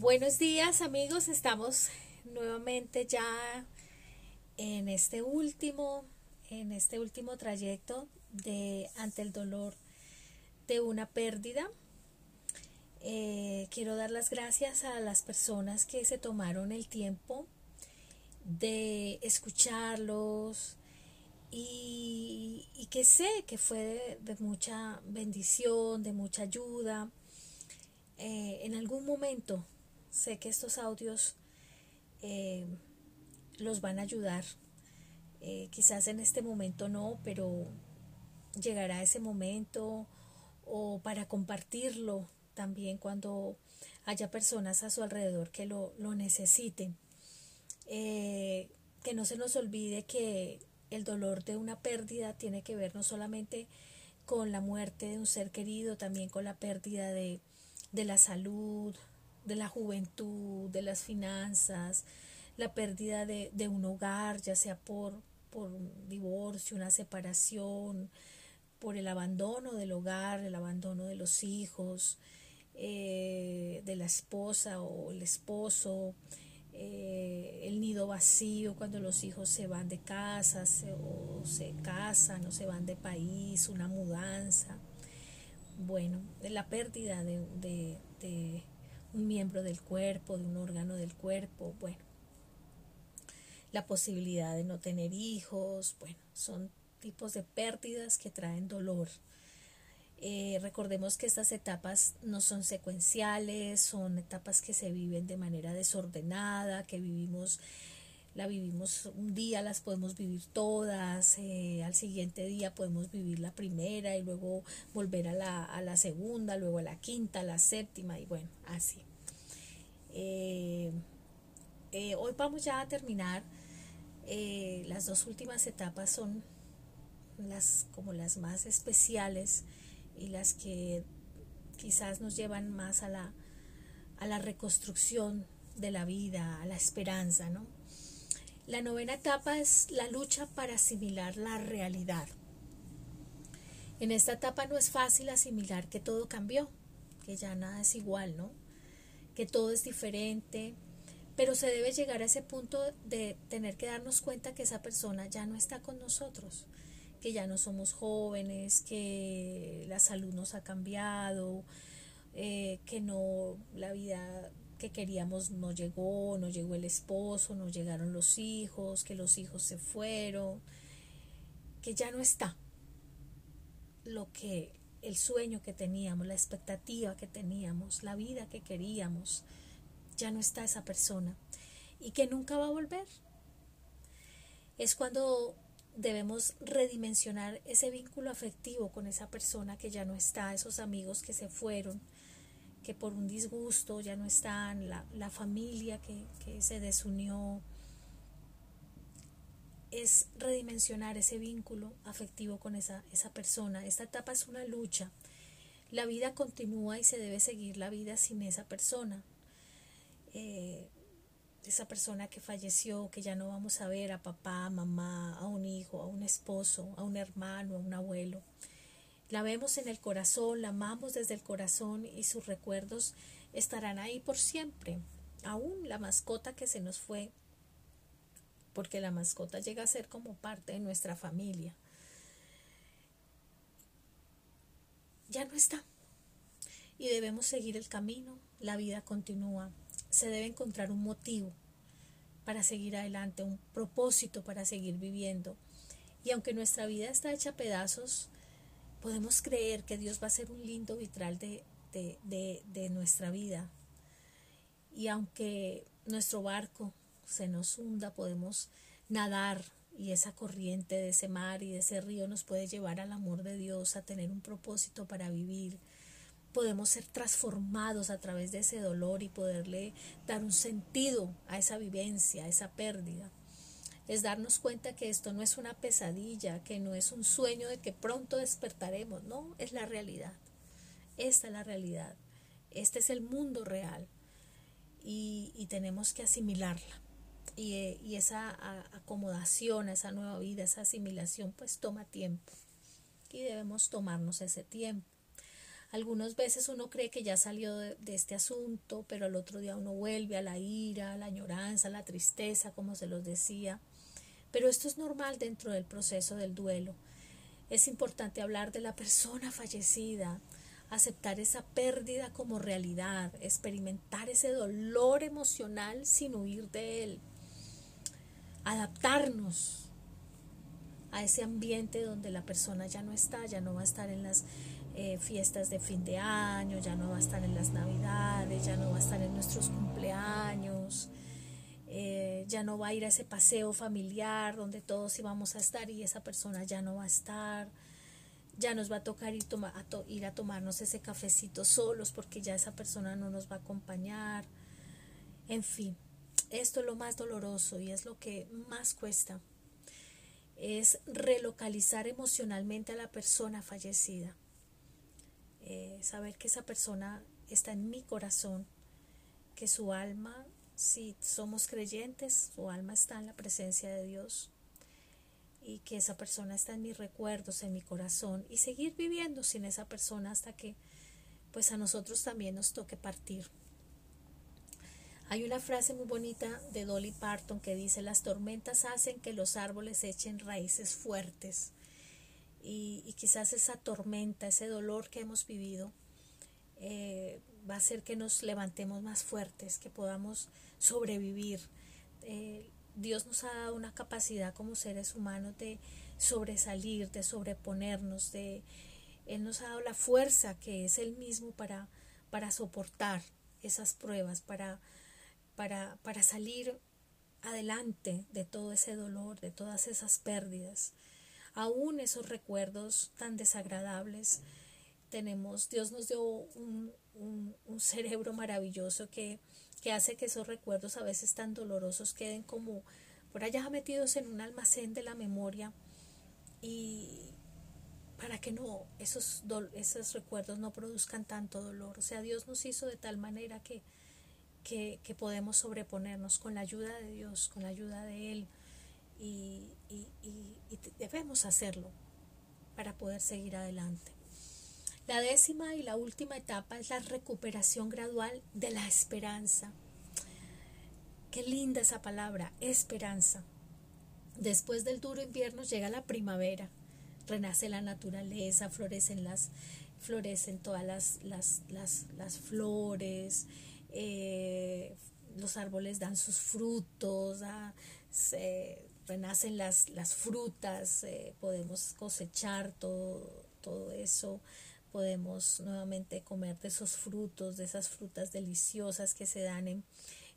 Buenos días amigos, estamos nuevamente ya en este último, en este último trayecto de ante el dolor de una pérdida. Eh, quiero dar las gracias a las personas que se tomaron el tiempo de escucharlos y, que sé que fue de, mucha bendición, de mucha ayuda. Eh, en algún momento sé que estos audios eh, los van a ayudar. Eh, quizás en este momento no, pero llegará ese momento o para compartirlo también cuando haya personas a su alrededor que lo, necesiten. Eh, que no se nos olvide que el dolor de una pérdida tiene que ver no solamente con la muerte de un ser querido, también con la pérdida de, de la salud, de la juventud, de las finanzas, la pérdida de, de un hogar, ya sea por, por un divorcio, una separación, por el abandono del hogar, el abandono de los hijos, eh, de la esposa o el esposo, eh, el nido vacío cuando los hijos se van de casa o se casan o se van de país, una mudanza. Bueno, la pérdida de, de un miembro del cuerpo, de un órgano del cuerpo, bueno, la posibilidad de no tener hijos, bueno, son tipos de pérdidas que traen dolor. Eh, recordemos que estas etapas no son secuenciales, son etapas que se viven de manera desordenada, que vivimos, la vivimos un día, las podemos vivir todas, eh, al siguiente día podemos vivir la primera y luego volver a la, a la segunda, luego a la quinta, a la séptima y bueno, así. Eh, hoy vamos ya a terminar. las dos últimas etapas son las como las más especiales y las que quizás nos llevan más a la, a la reconstrucción de la vida, a la esperanza, ¿no? La novena etapa es la lucha para asimilar la realidad. En esta etapa no es fácil asimilar que todo cambió, que ya nada es igual, ¿no? Que todo es diferente, pero se debe llegar a ese punto de tener que darnos cuenta que esa persona ya no está con nosotros, que ya no somos jóvenes, que la salud nos ha cambiado, eh, que no, la vida que queríamos no llegó, no llegó el esposo, no llegaron los hijos, que los hijos se fueron, que ya no está lo que el sueño que teníamos, la expectativa que teníamos, la vida que queríamos, ya no está esa persona y que nunca va a volver. Es cuando debemos redimensionar ese vínculo afectivo con esa persona que ya no está, esos amigos que se fueron, que por un disgusto ya no están, la, familia que, se desunió. Es redimensionar ese vínculo afectivo con esa, esa persona. Esta etapa es una lucha. La vida continúa y se debe seguir la vida sin esa persona. Eh, esa persona que falleció, que ya no vamos a ver a papá, a mamá, a un hijo, a un esposo, a un hermano, a un abuelo. La vemos en el corazón, la amamos desde el corazón y sus recuerdos estarán ahí por siempre. Aún la mascota que se nos fue, porque la mascota llega a ser como parte de nuestra familia. Ya no está. Y debemos seguir el camino, la vida continúa se debe encontrar un motivo para seguir adelante, un propósito para seguir viviendo. Y aunque nuestra vida está hecha pedazos, podemos creer que Dios va a ser un lindo vitral de, de, nuestra vida. Y aunque nuestro barco se nos hunda, podemos nadar y esa corriente de ese mar y de ese río nos puede llevar al amor de Dios, a tener un propósito para vivir, podemos ser transformados a través de ese dolor y poderle dar un sentido a esa vivencia, a esa pérdida. Es darnos cuenta que esto no es una pesadilla, que no es un sueño de que pronto despertaremos, no, es la realidad. Esta es la realidad. Este es el mundo real y, tenemos que asimilarla. Y, y esa acomodación, esa nueva vida, esa asimilación, pues toma tiempo. Y debemos tomarnos ese tiempo. Algunas veces uno cree que ya salió de, este asunto, pero al otro día uno vuelve a la ira, a la añoranza, a la tristeza, como se los decía. Pero esto es normal dentro del proceso del duelo. Es importante hablar de la persona fallecida, aceptar esa pérdida como realidad, experimentar ese dolor emocional sin huir de él, adaptarnos a ese ambiente donde la persona ya no está, ya no va a estar en las eh, fiestas de fin de año, ya no va a estar en las navidades, ya no va a estar en nuestros cumpleaños, eh, ya no va a ir a ese paseo familiar donde todos íbamos a estar y esa persona ya no va a estar, ya nos va a tocar ir, a tomarnos ese cafecito solos porque ya esa persona no nos va a acompañar, en fin, esto es lo más doloroso y es lo que más cuesta. Es relocalizar emocionalmente a la persona fallecida. Eh, saber que esa persona está en mi corazón, que su alma, si somos creyentes, su alma está en la presencia de Dios y que esa persona está en mis recuerdos, en mi corazón y seguir viviendo sin esa persona hasta que pues a nosotros también nos toque partir. Hay una frase muy bonita de Dolly Parton que dice las tormentas hacen que los árboles echen raíces fuertes y, quizás esa tormenta, ese dolor que hemos vivido, eh, va a hacer que nos levantemos más fuertes, que podamos sobrevivir. Eh, Dios nos ha dado una capacidad como seres humanos de sobresalir, de sobreponernos, de Él nos ha dado la fuerza que es Él mismo para, para soportar esas pruebas, para, para, para salir adelante de todo ese dolor, de todas esas pérdidas aún esos recuerdos tan desagradables, tenemos, Dios nos dio un, un, cerebro maravilloso que, que hace que esos recuerdos a veces tan dolorosos queden como por allá metidos en un almacén de la memoria y para que no esos, esos recuerdos no produzcan tanto dolor. O sea, Dios nos hizo de tal manera que, que, que podemos sobreponernos con la ayuda de Dios, con la ayuda de Él y, debemos hacerlo para poder seguir adelante. La décima y la última etapa es la recuperación gradual de la esperanza. Qué linda esa palabra, esperanza. Después del duro invierno llega la primavera, renace la naturaleza, florecen las florecen todas las, las, las, las flores, eh, los árboles dan sus frutos, ah, se, renacen las, frutas, eh, podemos cosechar todo, todo eso, podemos nuevamente comer de esos frutos, de esas frutas deliciosas que se dan en,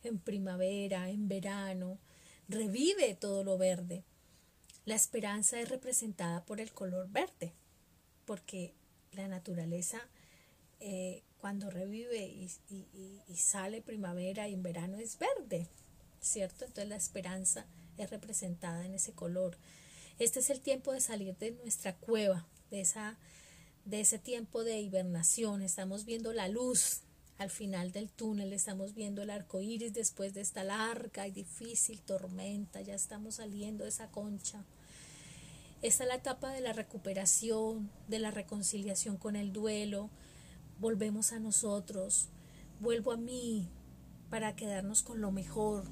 en primavera, en verano, revive todo lo verde. La esperanza es representada por el color verde, porque la naturaleza eh, cuando revive y, y, sale primavera y en verano es verde, ¿cierto? Entonces la esperanza es representada en ese color. Este es el tiempo de salir de nuestra cueva, de, esa, de ese tiempo de hibernación. Estamos viendo la luz al final del túnel, estamos viendo el arco iris después de esta larga y difícil tormenta. Ya estamos saliendo de esa concha. Esta es la etapa de la recuperación, de la reconciliación con el duelo. Volvemos a nosotros, vuelvo a mí para quedarnos con lo mejor,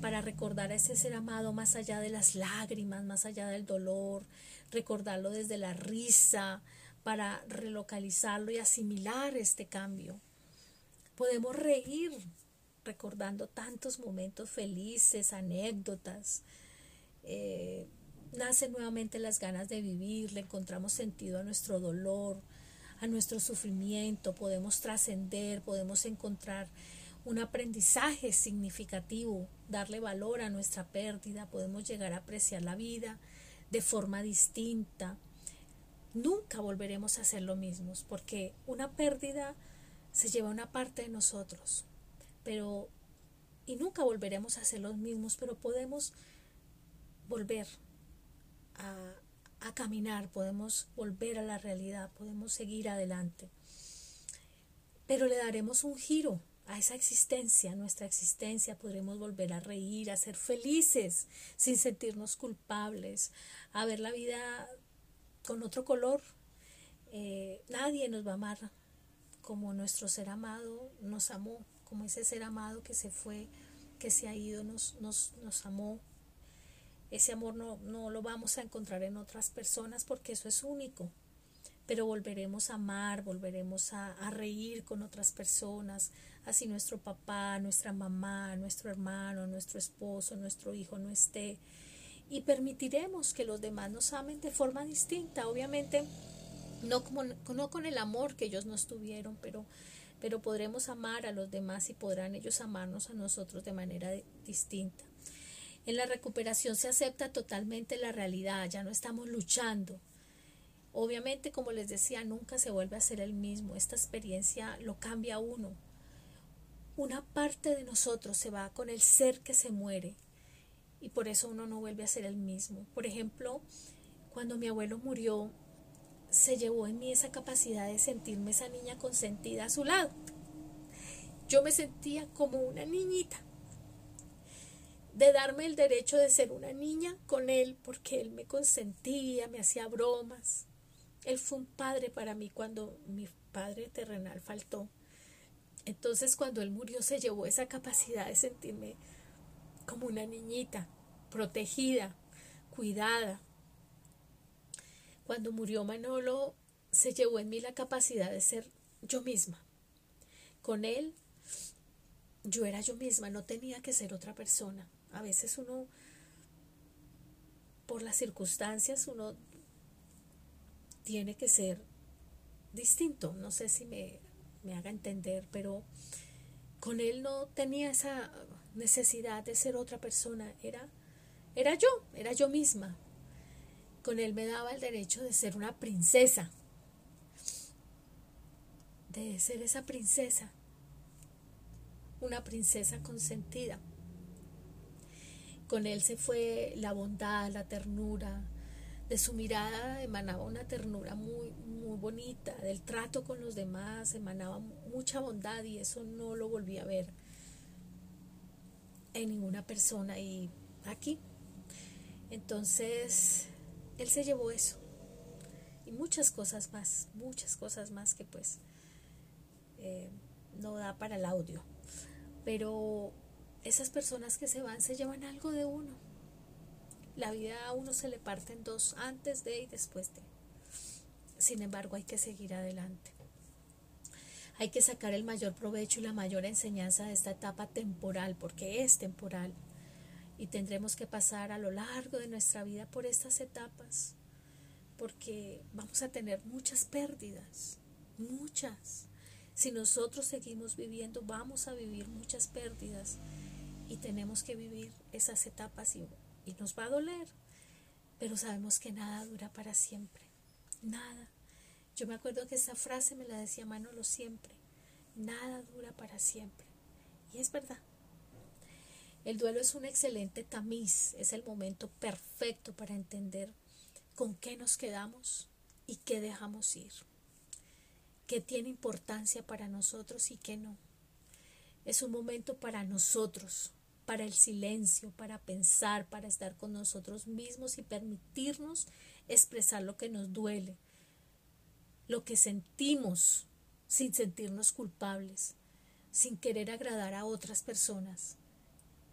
para recordar a ese ser amado más allá de las lágrimas, más allá del dolor, recordarlo desde la risa, para relocalizarlo y asimilar este cambio. Podemos reír recordando tantos momentos felices, anécdotas. Eh, nacen nuevamente las ganas de vivir, le encontramos sentido a nuestro dolor, a nuestro sufrimiento, podemos trascender, podemos encontrar un aprendizaje significativo, darle valor a nuestra pérdida, podemos llegar a apreciar la vida de forma distinta. Nunca volveremos a ser lo mismos porque una pérdida se lleva una parte de nosotros, pero y nunca volveremos a ser los mismos, pero podemos volver a, a caminar, podemos volver a la realidad, podemos seguir adelante. Pero le daremos un giro a esa existencia, nuestra existencia, podremos volver a reír, a ser felices sin sentirnos culpables, a ver la vida con otro color. Eh, nadie nos va a amar como nuestro ser amado nos amó, como ese ser amado que se fue, que se ha ido, nos, nos, nos amó. Ese amor no, no lo vamos a encontrar en otras personas porque eso es único pero volveremos a amar, volveremos a, a, reír con otras personas, así nuestro papá, nuestra mamá, nuestro hermano, nuestro esposo, nuestro hijo no esté. Y permitiremos que los demás nos amen de forma distinta, obviamente no, como, no con el amor que ellos nos tuvieron, pero, pero podremos amar a los demás y podrán ellos amarnos a nosotros de manera distinta. En la recuperación se acepta totalmente la realidad, ya no estamos luchando, Obviamente, como les decía, nunca se vuelve a ser el mismo. Esta experiencia lo cambia a uno. Una parte de nosotros se va con el ser que se muere y por eso uno no vuelve a ser el mismo. Por ejemplo, cuando mi abuelo murió, se llevó en mí esa capacidad de sentirme esa niña consentida a su lado. Yo me sentía como una niñita, de darme el derecho de ser una niña con él, porque él me consentía, me hacía bromas, él fue un padre para mí cuando mi padre terrenal faltó. Entonces cuando él murió se llevó esa capacidad de sentirme como una niñita, protegida, cuidada. Cuando murió Manolo se llevó en mí la capacidad de ser yo misma. Con él yo era yo misma, no tenía que ser otra persona. A veces uno, por las circunstancias, uno tiene que ser distinto. No sé si me, me haga entender, pero con él no tenía esa necesidad de ser otra persona. Era, era yo, era yo misma. Con él me daba el derecho de ser una princesa, de ser esa princesa, una princesa consentida. Con él se fue la bondad, la ternura, de su mirada emanaba una ternura muy, muy bonita, del trato con los demás emanaba mucha bondad y eso no lo volví a ver en ninguna persona y aquí. Entonces, él se llevó eso y muchas cosas más, muchas cosas más que pues eh, no da para el audio. Pero esas personas que se van se llevan algo de uno la vida a uno se le parte en dos, antes de y después de. Sin embargo, hay que seguir adelante. Hay que sacar el mayor provecho y la mayor enseñanza de esta etapa temporal, porque es temporal. Y tendremos que pasar a lo largo de nuestra vida por estas etapas, porque vamos a tener muchas pérdidas, muchas. Si nosotros seguimos viviendo, vamos a vivir muchas pérdidas y tenemos que vivir esas etapas y y nos va a doler, pero sabemos que nada dura para siempre, nada. Yo me acuerdo que esa frase me la decía Manolo siempre, nada dura para siempre. Y es verdad. El duelo es un excelente tamiz, es el momento perfecto para entender con qué nos quedamos y qué dejamos ir, qué tiene importancia para nosotros y qué no. Es un momento para nosotros, para el silencio, para pensar, para estar con nosotros mismos y permitirnos expresar lo que nos duele, lo que sentimos sin sentirnos culpables, sin querer agradar a otras personas.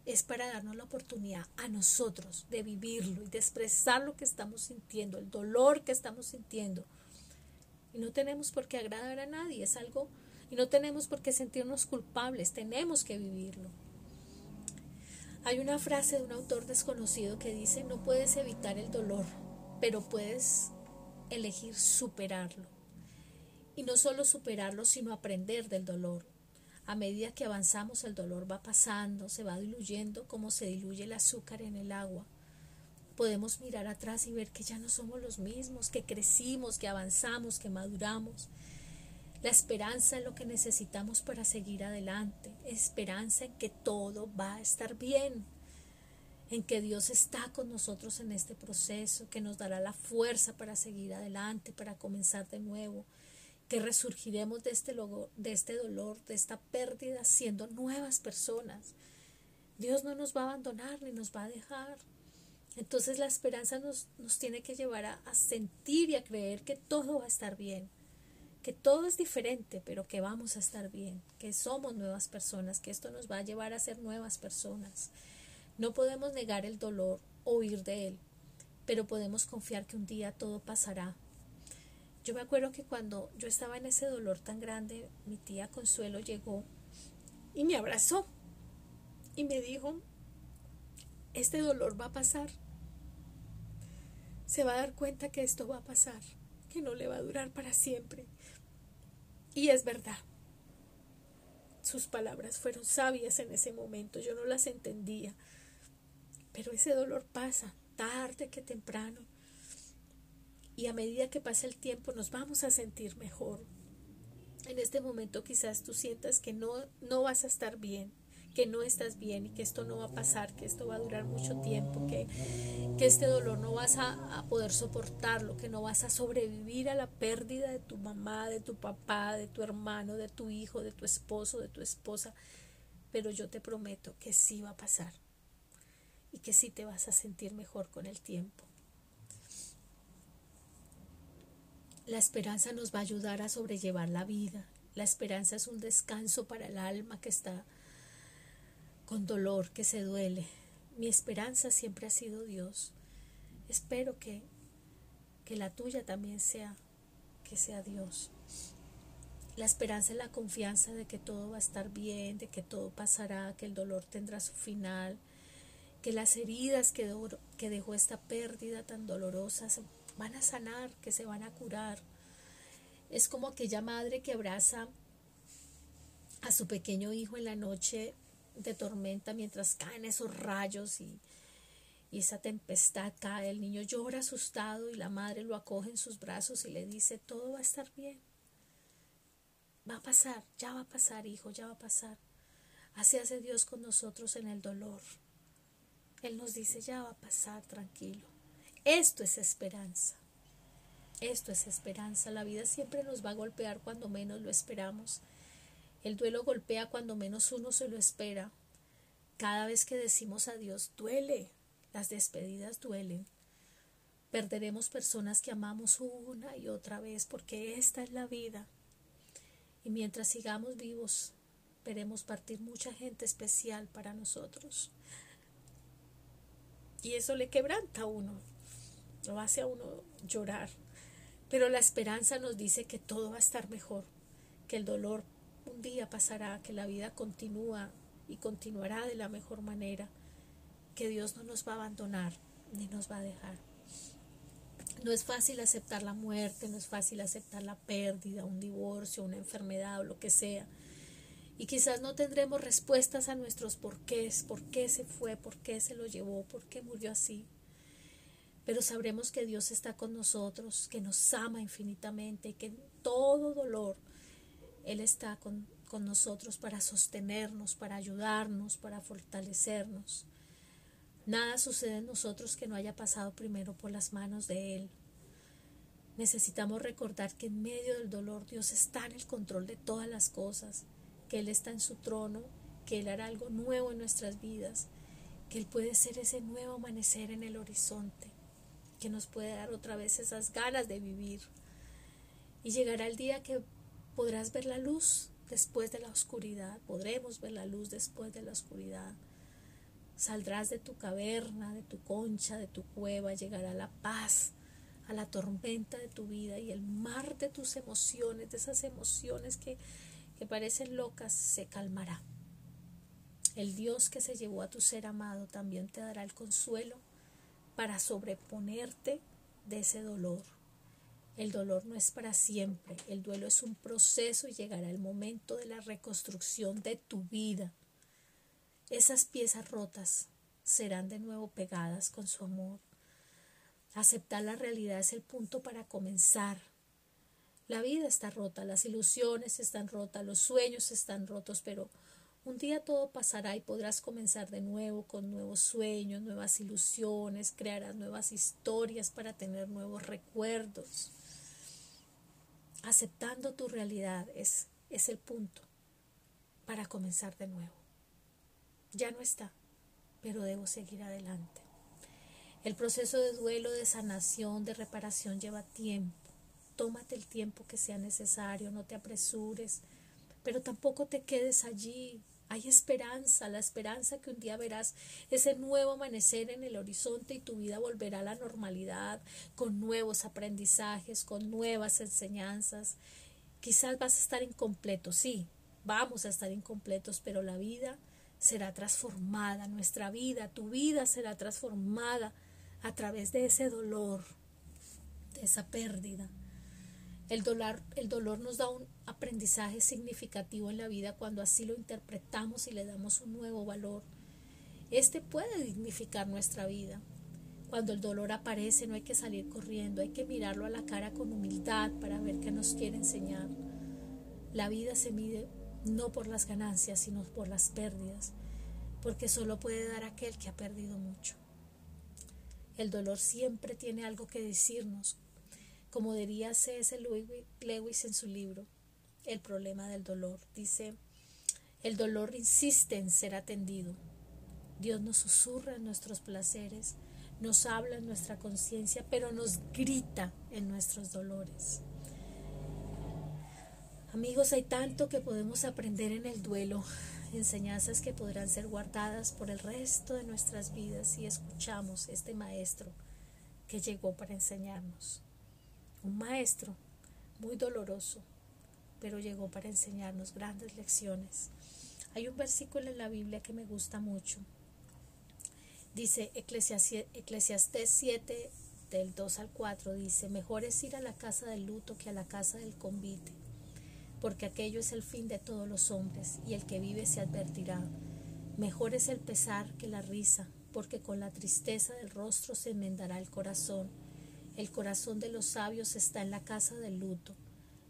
Es para darnos la oportunidad a nosotros de vivirlo y de expresar lo que estamos sintiendo, el dolor que estamos sintiendo. Y no tenemos por qué agradar a nadie, es algo, y no tenemos por qué sentirnos culpables, tenemos que vivirlo. Hay una frase de un autor desconocido que dice, no puedes evitar el dolor, pero puedes elegir superarlo. Y no solo superarlo, sino aprender del dolor. A medida que avanzamos, el dolor va pasando, se va diluyendo como se diluye el azúcar en el agua. Podemos mirar atrás y ver que ya no somos los mismos, que crecimos, que avanzamos, que maduramos la esperanza es lo que necesitamos para seguir adelante. Esperanza en que todo va a estar bien. En que Dios está con nosotros en este proceso, que nos dará la fuerza para seguir adelante, para comenzar de nuevo, que resurgiremos de este, de este dolor, de esta pérdida, siendo nuevas personas. Dios no nos va a abandonar ni nos va a dejar. Entonces la esperanza nos, nos tiene que llevar a sentir y a creer que todo va a estar bien, todo es diferente, pero que vamos a estar bien, que somos nuevas personas, que esto nos va a llevar a ser nuevas personas. No podemos negar el dolor o huir de él, pero podemos confiar que un día todo pasará. Yo me acuerdo que cuando yo estaba en ese dolor tan grande, mi tía Consuelo llegó y me abrazó y me dijo, este dolor va a pasar. Se va a dar cuenta que esto va a pasar, que no le va a durar para siempre. Y es verdad. Sus palabras fueron sabias en ese momento, yo no las entendía. Pero ese dolor pasa, tarde que temprano. Y a medida que pasa el tiempo nos vamos a sentir mejor. En este momento quizás tú sientas que no, no vas a estar bien, que no estás bien y que esto no va a pasar, que esto va a durar mucho tiempo, que, que este dolor no vas a, a, poder soportarlo, que no vas a sobrevivir a la pérdida de tu mamá, de tu papá, de tu hermano, de tu hijo, de tu esposo, de tu esposa. Pero yo te prometo que sí va a pasar y que sí te vas a sentir mejor con el tiempo. La esperanza nos va a ayudar a sobrellevar la vida. La esperanza es un descanso para el alma que está con dolor, que se duele. Mi esperanza siempre ha sido Dios. Espero que, que la tuya también sea, que sea Dios. La esperanza es la confianza de que todo va a estar bien, de que todo pasará, que el dolor tendrá su final, que las heridas que, que dejó esta pérdida tan dolorosa se van a sanar, que se van a curar. Es como aquella madre que abraza a su pequeño hijo en la noche de tormenta mientras caen esos rayos y, y esa tempestad cae. El niño llora asustado y la madre lo acoge en sus brazos y le dice, todo va a estar bien. Va a pasar, ya va a pasar, hijo, ya va a pasar. Así hace Dios con nosotros en el dolor. Él nos dice, ya va a pasar, tranquilo. Esto es esperanza. Esto es esperanza. La vida siempre nos va a golpear cuando menos lo esperamos. El duelo golpea cuando menos uno se lo espera. Cada vez que decimos adiós duele. Las despedidas duelen. Perderemos personas que amamos una y otra vez porque esta es la vida. Y mientras sigamos vivos, veremos partir mucha gente especial para nosotros. Y eso le quebranta a uno, lo hace a uno llorar. Pero la esperanza nos dice que todo va a estar mejor, que el dolor un día pasará, que la vida continúa y continuará de la mejor manera, que Dios no nos va a abandonar ni nos va a dejar. No es fácil aceptar la muerte, no es fácil aceptar la pérdida, un divorcio, una enfermedad o lo que sea. Y quizás no tendremos respuestas a nuestros porqués, por qué se fue, por qué se lo llevó, por qué murió así. Pero sabremos que Dios está con nosotros, que nos ama infinitamente y que todo dolor él está con, con nosotros para sostenernos, para ayudarnos, para fortalecernos. Nada sucede en nosotros que no haya pasado primero por las manos de Él. Necesitamos recordar que en medio del dolor Dios está en el control de todas las cosas, que Él está en su trono, que Él hará algo nuevo en nuestras vidas, que Él puede ser ese nuevo amanecer en el horizonte, que nos puede dar otra vez esas ganas de vivir. Y llegará el día que podrás ver la luz después de la oscuridad, podremos ver la luz después de la oscuridad. Saldrás de tu caverna, de tu concha, de tu cueva, llegará la paz a la tormenta de tu vida y el mar de tus emociones, de esas emociones que, que parecen locas, se calmará. El Dios que se llevó a tu ser amado también te dará el consuelo para sobreponerte de ese dolor el dolor no es para siempre, el duelo es un proceso y llegará el momento de la reconstrucción de tu vida. Esas piezas rotas serán de nuevo pegadas con su amor. Aceptar la realidad es el punto para comenzar. La vida está rota, las ilusiones están rotas, los sueños están rotos, pero un día todo pasará y podrás comenzar de nuevo con nuevos sueños, nuevas ilusiones, crearás nuevas historias para tener nuevos recuerdos aceptando tu realidad es, es el punto para comenzar de nuevo. Ya no está, pero debo seguir adelante. El proceso de duelo, de sanación, de reparación lleva tiempo. Tómate el tiempo que sea necesario, no te apresures, pero tampoco te quedes allí. Hay esperanza, la esperanza que un día verás ese nuevo amanecer en el horizonte y tu vida volverá a la normalidad, con nuevos aprendizajes, con nuevas enseñanzas. Quizás vas a estar incompleto, sí, vamos a estar incompletos, pero la vida será transformada, nuestra vida, tu vida será transformada a través de ese dolor, de esa pérdida. El dolor, el dolor nos da un aprendizaje significativo en la vida cuando así lo interpretamos y le damos un nuevo valor. Este puede dignificar nuestra vida. Cuando el dolor aparece no hay que salir corriendo, hay que mirarlo a la cara con humildad para ver qué nos quiere enseñar. La vida se mide no por las ganancias, sino por las pérdidas, porque solo puede dar aquel que ha perdido mucho. El dolor siempre tiene algo que decirnos, como diría C.S. Lewis en su libro, El problema del dolor. Dice, el dolor insiste en ser atendido. Dios nos susurra en nuestros placeres, nos habla en nuestra conciencia, pero nos grita en nuestros dolores. Amigos, hay tanto que podemos aprender en el duelo, enseñanzas que podrán ser guardadas por el resto de nuestras vidas si escuchamos este maestro que llegó para enseñarnos. Un maestro muy doloroso, pero llegó para enseñarnos grandes lecciones. Hay un versículo en la Biblia que me gusta mucho. Dice Eclesiastés 7 del 2 al 4, dice, mejor es ir a la casa del luto que a la casa del convite porque aquello es el fin de todos los hombres, y el que vive se advertirá. Mejor es el pesar que la risa, porque con la tristeza del rostro se enmendará el corazón. El corazón de los sabios está en la casa del luto,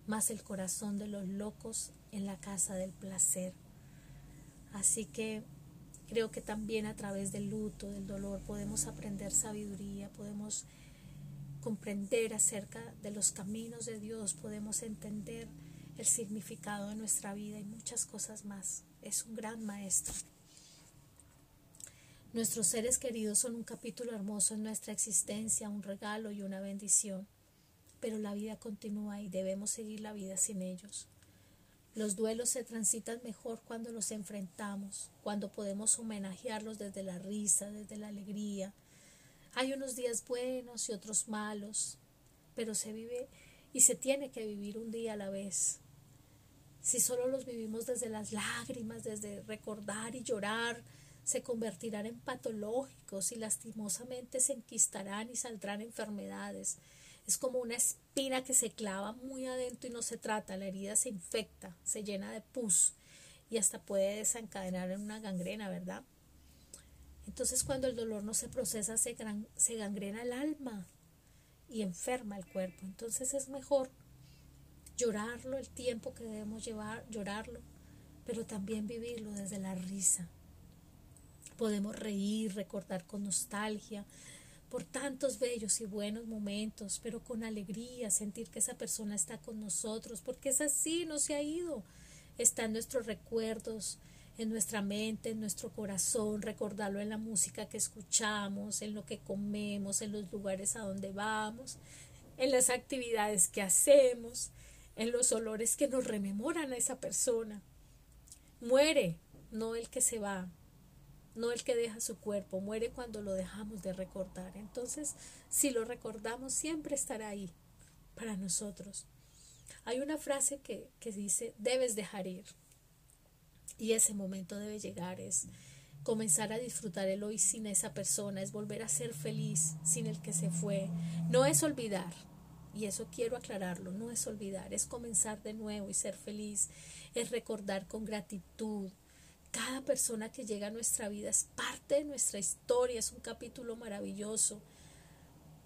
mas el corazón de los locos en la casa del placer. Así que creo que también a través del luto, del dolor, podemos aprender sabiduría, podemos comprender acerca de los caminos de Dios, podemos entender el significado de nuestra vida y muchas cosas más. Es un gran maestro. Nuestros seres queridos son un capítulo hermoso en nuestra existencia, un regalo y una bendición, pero la vida continúa y debemos seguir la vida sin ellos. Los duelos se transitan mejor cuando los enfrentamos, cuando podemos homenajearlos desde la risa, desde la alegría. Hay unos días buenos y otros malos, pero se vive y se tiene que vivir un día a la vez. Si solo los vivimos desde las lágrimas, desde recordar y llorar, se convertirán en patológicos y lastimosamente se enquistarán y saldrán enfermedades. Es como una espina que se clava muy adentro y no se trata, la herida se infecta, se llena de pus y hasta puede desencadenar en una gangrena, ¿verdad? Entonces cuando el dolor no se procesa se, se gangrena el alma y enferma el cuerpo. Entonces es mejor llorarlo el tiempo que debemos llevar, llorarlo, pero también vivirlo desde la risa. Podemos reír, recordar con nostalgia por tantos bellos y buenos momentos, pero con alegría, sentir que esa persona está con nosotros, porque es así, no se ha ido. Está en nuestros recuerdos, en nuestra mente, en nuestro corazón, recordarlo en la música que escuchamos, en lo que comemos, en los lugares a donde vamos, en las actividades que hacemos, en los olores que nos rememoran a esa persona. Muere, no el que se va, no el que deja su cuerpo, muere cuando lo dejamos de recordar. Entonces, si lo recordamos, siempre estará ahí para nosotros. Hay una frase que, que dice, debes dejar ir. Y ese momento debe llegar, es comenzar a disfrutar el hoy sin esa persona, es volver a ser feliz sin el que se fue. No es olvidar, y eso quiero aclararlo, no es olvidar, es comenzar de nuevo y ser feliz, es recordar con gratitud. Cada persona que llega a nuestra vida es parte de nuestra historia, es un capítulo maravilloso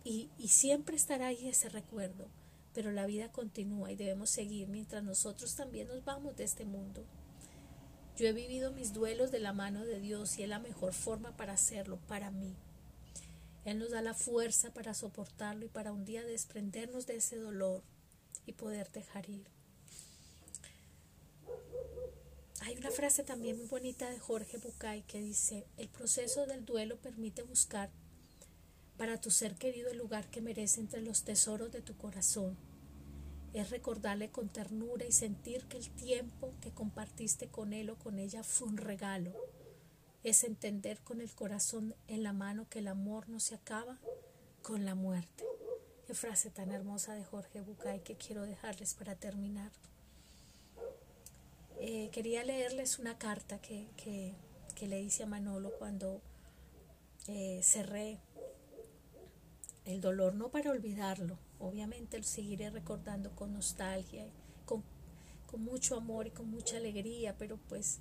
y, y siempre estará ahí ese recuerdo, pero la vida continúa y debemos seguir mientras nosotros también nos vamos de este mundo. Yo he vivido mis duelos de la mano de Dios y es la mejor forma para hacerlo para mí. Él nos da la fuerza para soportarlo y para un día desprendernos de ese dolor y poder dejar ir. Hay una frase también muy bonita de Jorge Bucay que dice, el proceso del duelo permite buscar para tu ser querido el lugar que merece entre los tesoros de tu corazón. Es recordarle con ternura y sentir que el tiempo que compartiste con él o con ella fue un regalo. Es entender con el corazón en la mano que el amor no se acaba con la muerte. Qué frase tan hermosa de Jorge Bucay que quiero dejarles para terminar. Eh, quería leerles una carta que, que, le hice a Manolo cuando eh, cerré el dolor, no para olvidarlo, obviamente lo seguiré recordando con nostalgia, con, con mucho amor y con mucha alegría, pero pues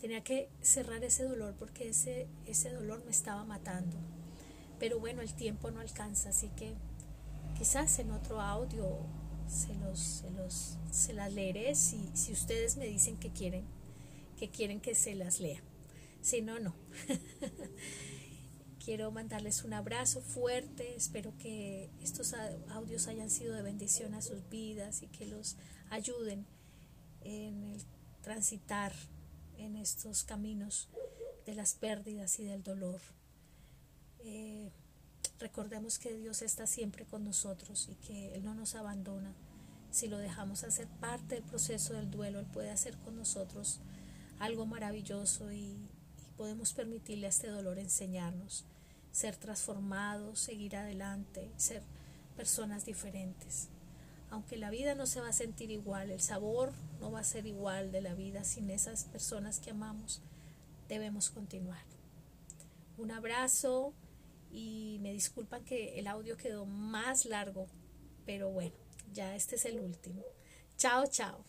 tenía que cerrar ese dolor porque ese, ese dolor me estaba matando. Pero bueno, el tiempo no alcanza, así que quizás en otro audio se los, se los, se las leeré si, si ustedes me dicen que quieren, que quieren que se las lea. Si no, no. Quiero mandarles un abrazo fuerte, espero que estos audios hayan sido de bendición a sus vidas y que los ayuden en el transitar en estos caminos de las pérdidas y del dolor. Eh, recordemos que Dios está siempre con nosotros y que Él no nos abandona. Si lo dejamos hacer parte del proceso del duelo, Él puede hacer con nosotros algo maravilloso y, podemos permitirle a este dolor enseñarnos ser transformados, seguir adelante, ser personas diferentes. Aunque la vida no se va a sentir igual, el sabor no va a ser igual de la vida sin esas personas que amamos, debemos continuar. Un abrazo y me disculpan que el audio quedó más largo, pero bueno, ya este es el último. Chao, chao.